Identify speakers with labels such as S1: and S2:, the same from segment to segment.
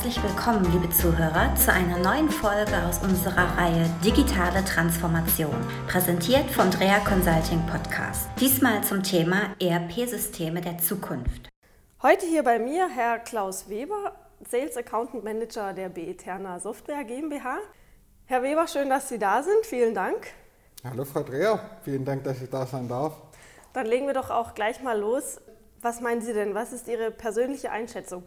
S1: Herzlich willkommen, liebe Zuhörer, zu einer neuen Folge aus unserer Reihe Digitale Transformation, präsentiert vom Drea Consulting Podcast. Diesmal zum Thema ERP-Systeme der Zukunft.
S2: Heute hier bei mir Herr Klaus Weber, Sales Accountant Manager der Beeterna Software GmbH. Herr Weber, schön, dass Sie da sind. Vielen Dank.
S3: Hallo Frau Dreher, vielen Dank, dass ich da sein darf.
S2: Dann legen wir doch auch gleich mal los. Was meinen Sie denn? Was ist Ihre persönliche Einschätzung?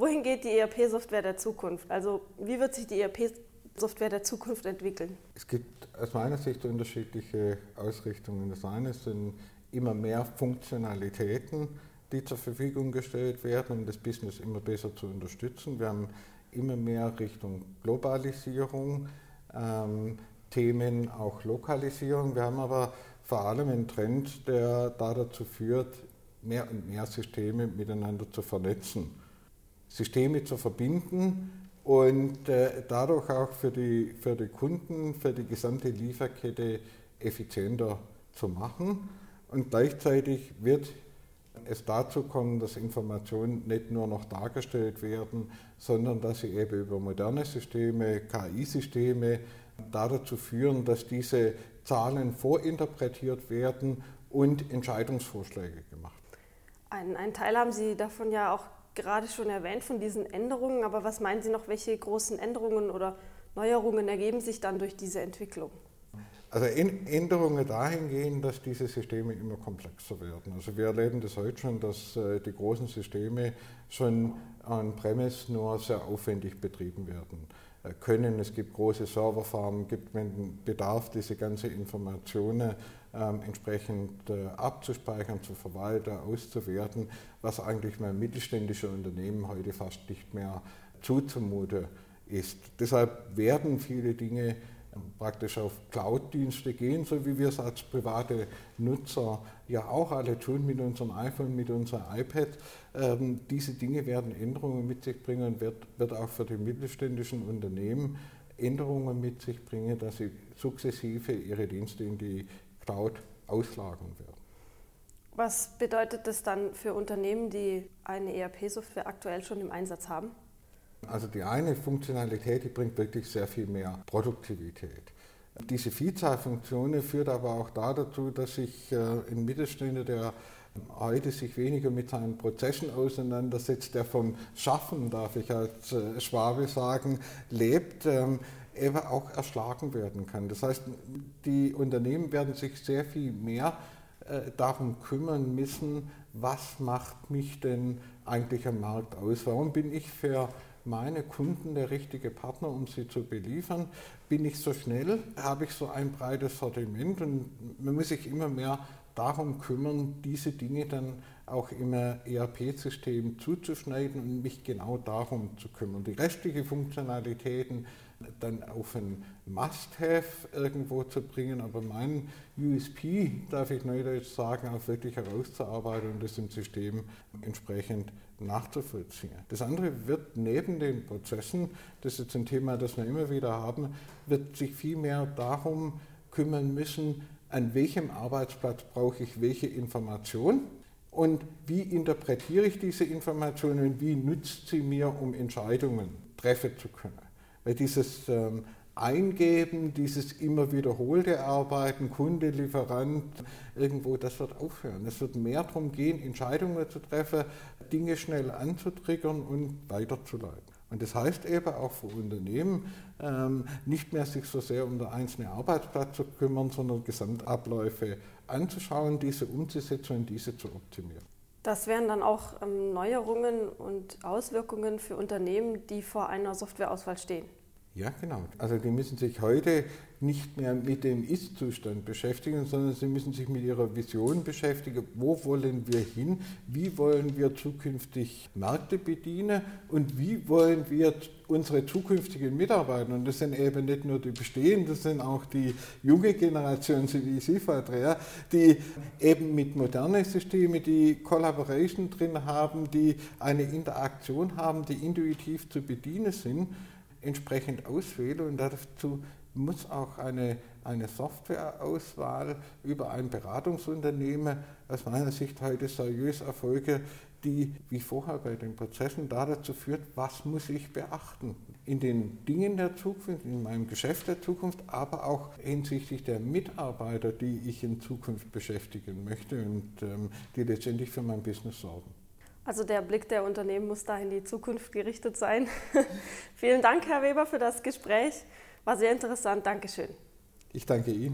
S2: Wohin geht die ERP-Software der Zukunft? Also wie wird sich die ERP-Software der Zukunft entwickeln?
S3: Es gibt aus meiner Sicht unterschiedliche Ausrichtungen. Das eine sind immer mehr Funktionalitäten, die zur Verfügung gestellt werden, um das Business immer besser zu unterstützen. Wir haben immer mehr Richtung Globalisierung, ähm, Themen auch Lokalisierung. Wir haben aber vor allem einen Trend, der da dazu führt, mehr und mehr Systeme miteinander zu vernetzen. Systeme zu verbinden und äh, dadurch auch für die, für die Kunden, für die gesamte Lieferkette effizienter zu machen. Und gleichzeitig wird es dazu kommen, dass Informationen nicht nur noch dargestellt werden, sondern dass sie eben über moderne Systeme, KI-Systeme, dazu führen, dass diese Zahlen vorinterpretiert werden und Entscheidungsvorschläge gemacht
S2: werden. Einen Teil haben Sie davon ja auch gerade schon erwähnt von diesen Änderungen, aber was meinen Sie noch, welche großen Änderungen oder Neuerungen ergeben sich dann durch diese Entwicklung?
S3: Also Änderungen dahingehend, dass diese Systeme immer komplexer werden. Also wir erleben das heute schon, dass äh, die großen Systeme schon an Premise nur sehr aufwendig betrieben werden können. Es gibt große Serverfarmen, gibt man Bedarf, diese ganze Informationen ähm, entsprechend äh, abzuspeichern, zu verwalten, auszuwerten, was eigentlich mein mittelständischer Unternehmen heute fast nicht mehr zuzumuten ist. Deshalb werden viele Dinge praktisch auf Cloud-Dienste gehen, so wie wir es als private Nutzer ja auch alle tun mit unserem iPhone, mit unserem iPad. Ähm, diese Dinge werden Änderungen mit sich bringen und wird, wird auch für die mittelständischen Unternehmen Änderungen mit sich bringen, dass sie sukzessive ihre Dienste in die Cloud auslagern werden.
S2: Was bedeutet das dann für Unternehmen, die eine ERP-Software aktuell schon im Einsatz haben?
S3: Also die eine Funktionalität, die bringt wirklich sehr viel mehr Produktivität. Diese Vielzahl Funktionen führt aber auch da dazu, dass sich äh, ein Mittelständler, der heute sich weniger mit seinen Prozessen auseinandersetzt, der vom Schaffen, darf ich als äh, Schwabe sagen, lebt, ähm, eben auch erschlagen werden kann. Das heißt, die Unternehmen werden sich sehr viel mehr äh, darum kümmern müssen, was macht mich denn eigentlich am Markt aus? Warum bin ich für meine Kunden der richtige Partner, um sie zu beliefern? Bin ich so schnell? Habe ich so ein breites Sortiment? Und man muss sich immer mehr darum kümmern, diese Dinge dann auch im ERP-System zuzuschneiden und mich genau darum zu kümmern. Die restlichen Funktionalitäten dann auf ein Must-Have irgendwo zu bringen, aber mein USP, darf ich neudeutsch sagen, auch wirklich herauszuarbeiten und das im System entsprechend nachzuvollziehen. Das andere wird neben den Prozessen, das ist jetzt ein Thema, das wir immer wieder haben, wird sich viel mehr darum kümmern müssen, an welchem Arbeitsplatz brauche ich welche Information und wie interpretiere ich diese Informationen und wie nützt sie mir, um Entscheidungen treffen zu können. Weil dieses ähm, Eingeben, dieses immer wiederholte Arbeiten, Kunde, Lieferant, irgendwo, das wird aufhören. Es wird mehr darum gehen, Entscheidungen zu treffen, Dinge schnell anzutriggern und weiterzuleiten. Und das heißt eben auch für Unternehmen, ähm, nicht mehr sich so sehr um den einzelnen Arbeitsplatz zu kümmern, sondern Gesamtabläufe anzuschauen, diese umzusetzen und diese zu optimieren.
S2: Das wären dann auch ähm, Neuerungen und Auswirkungen für Unternehmen, die vor einer Softwareauswahl stehen.
S3: Ja, genau. Also die müssen sich heute nicht mehr mit dem Ist-Zustand beschäftigen, sondern sie müssen sich mit ihrer Vision beschäftigen. Wo wollen wir hin? Wie wollen wir zukünftig Märkte bedienen? Und wie wollen wir unsere zukünftigen Mitarbeiter, und das sind eben nicht nur die bestehenden, das sind auch die junge Generation, so wie Sie, Frau Dreher, die eben mit modernen Systemen, die Collaboration drin haben, die eine Interaktion haben, die intuitiv zu bedienen sind entsprechend auswähle und dazu muss auch eine eine Softwareauswahl über ein Beratungsunternehmen aus meiner Sicht heute seriös erfolge, die wie vorher bei den Prozessen da dazu führt, was muss ich beachten in den Dingen der Zukunft, in meinem Geschäft der Zukunft, aber auch hinsichtlich der Mitarbeiter, die ich in Zukunft beschäftigen möchte und ähm, die letztendlich für mein Business sorgen.
S2: Also der Blick der Unternehmen muss da in die Zukunft gerichtet sein. Vielen Dank, Herr Weber, für das Gespräch. War sehr interessant. Dankeschön.
S3: Ich danke Ihnen.